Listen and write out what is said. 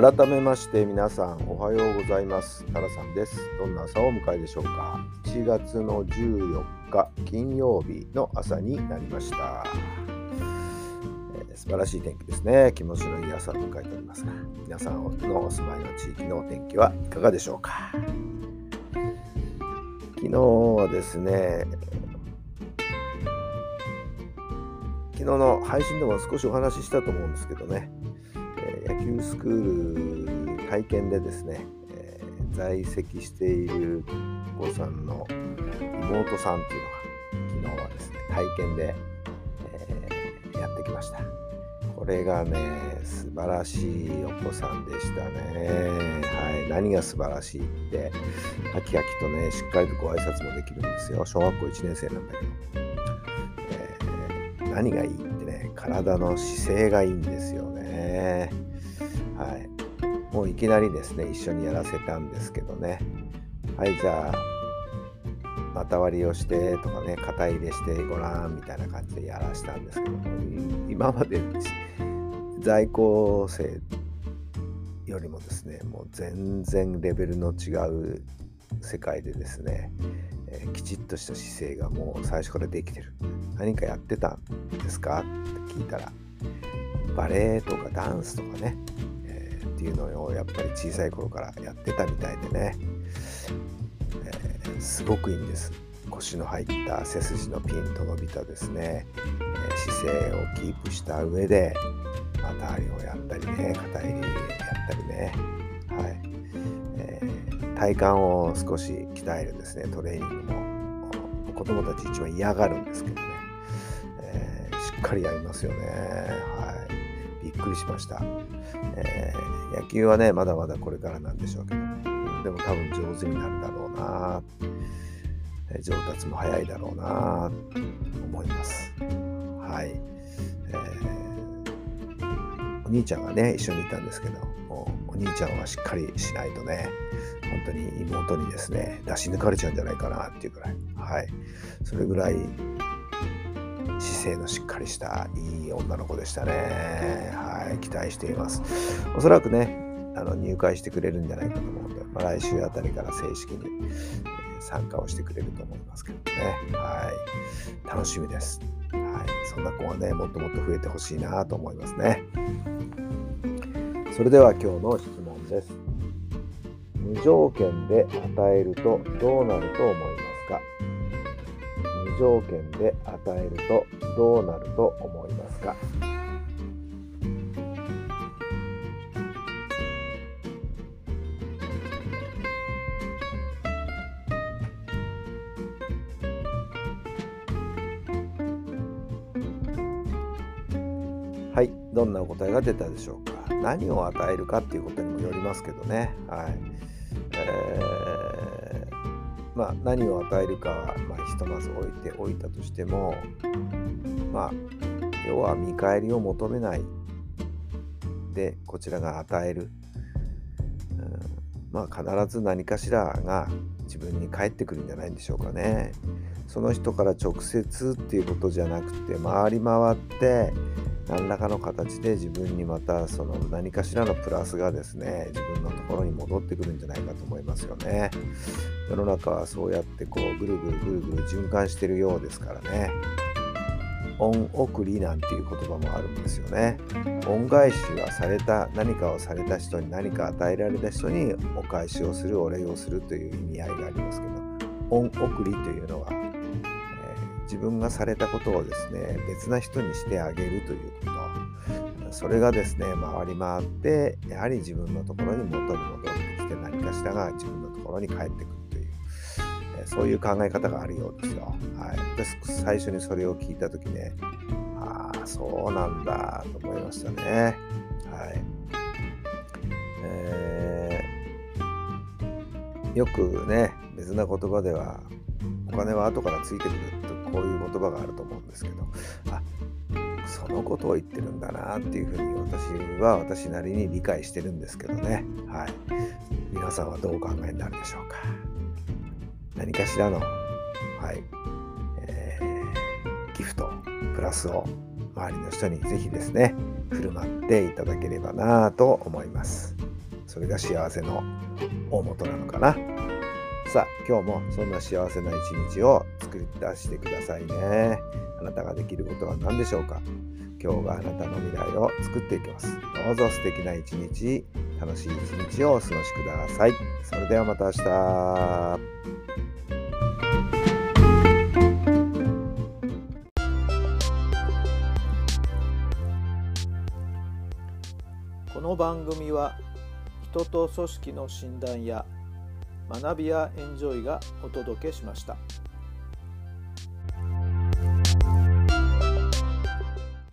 改めまして皆さんおはようございます。タラさんです。どんな朝をお迎えでしょうか。1月の14日金曜日の朝になりました、えー、素晴らしい天気ですね。気持ちのいい朝を迎えておりますが皆さんのお住まいの地域のお天気はいかがでしょうか。昨日はですね昨日の配信でも少しお話ししたと思うんですけどね。野球スクール体験でですね、えー、在籍しているお子さんの妹さんっていうのが昨日はですね体験で、えー、やってきました。これがね素晴らしいお子さんでしたね。はい何が素晴らしいってハキハキとねしっかりとご挨拶もできるんですよ。小学校1年生なんだけど、えー、何がいいってね体の姿勢がいいんですよね。もういきなりですね、一緒にやらせたんですけどね。はい、じゃあ、股割りをしてとかね、肩入れしてごらんみたいな感じでやらしたんですけども、今まで在校生よりもですね、もう全然レベルの違う世界でですね、えー、きちっとした姿勢がもう最初からできてる。何かやってたんですかって聞いたら、バレエとかダンスとかね、っていうのをやっぱり小さい頃からやってたみたいでね、えー、すごくいいんです。腰の入った背筋のピンと伸びたですね、え、姿勢をキープした上で股ありをやったりね肩入りやったりね。はい、えー、体幹を少し鍛えるですね。トレーニングも。子供たち一番嫌がるんですけどね、えー、しっかりやりますよね。はい。びっくりしました、えー野球はね、まだまだこれからなんでしょうけど、でも多分上手になるだろうな、上達も早いだろうな、と思います。はい。えー、お兄ちゃんがね、一緒にいたんですけど、お兄ちゃんはしっかりしないとね、本当に妹にですね、出し抜かれちゃうんじゃないかなっていうくらい、はい。それぐらい姿勢のしっかりしたいい女の子でしたね。はい、期待しています。おそらくね、あの入会してくれるんじゃないかと思うので、まあ、来週あたりから正式に、え参加をしてくれると思いますけどね。はい、楽しみです。はい、そんな子はね、もっともっと増えてほしいなと思いますね。それでは今日の質問です。無条件で与えるとどうなると思いますか？条件で与えるとどうなると思いますか？はい、どんなお答えが出たでしょうか？何を与えるかっていうことにもよりますけどね。はい。えー、まあ、何を与えるかは、まあ、ひとまず置いておいたとしてもまあ要は見返りを求めないでこちらが与える、うん、まあ必ず何かしらが自分に返ってくるんじゃないんでしょうかね。その人から直接っていうことじゃなくて回り回って何らかの形で自分にまたその何かしらのプラスがですね自分のところに戻ってくるんじゃないかと思いますよね。世の中はそうやってこうぐるぐるぐるぐる循環してるようですからね。恩送りなんていう言葉もあるんですよね。恩返しはされた何かをされた人に何か与えられた人にお返しをするお礼をするという意味合いがありますけど恩送りというのは自分がされたことをですね別な人にしてあげるということそれがですね回り回ってやはり自分のところに元に戻ってきて何かしらが自分のところに帰ってくるというそういう考え方があるようですよ。はい、私最初にそれを聞いた時ねああそうなんだと思いましたね。はい。えー、よくね、別な言葉では、お金は後からついてくるこういう言葉があると思うんですけど、あそのことを言ってるんだなっていうふうに私は私なりに理解してるんですけどね。はい。皆さんはどうお考えになるでしょうか？何かしらの、はい、えー、ギフト、プラスを周りの人にぜひですね、振る舞っていただければなと思います。それが幸せの大元なのかな。さあ、今日もそんな幸せな一日を作り出してくださいね。あなたができることは何でしょうか？今日があなたの未来を作っていきます。どうぞ素敵な一日、楽しい一日をお過ごしください。それではまた明日。この番組は人と組織の診断や学びやエンジョイがお届けしました。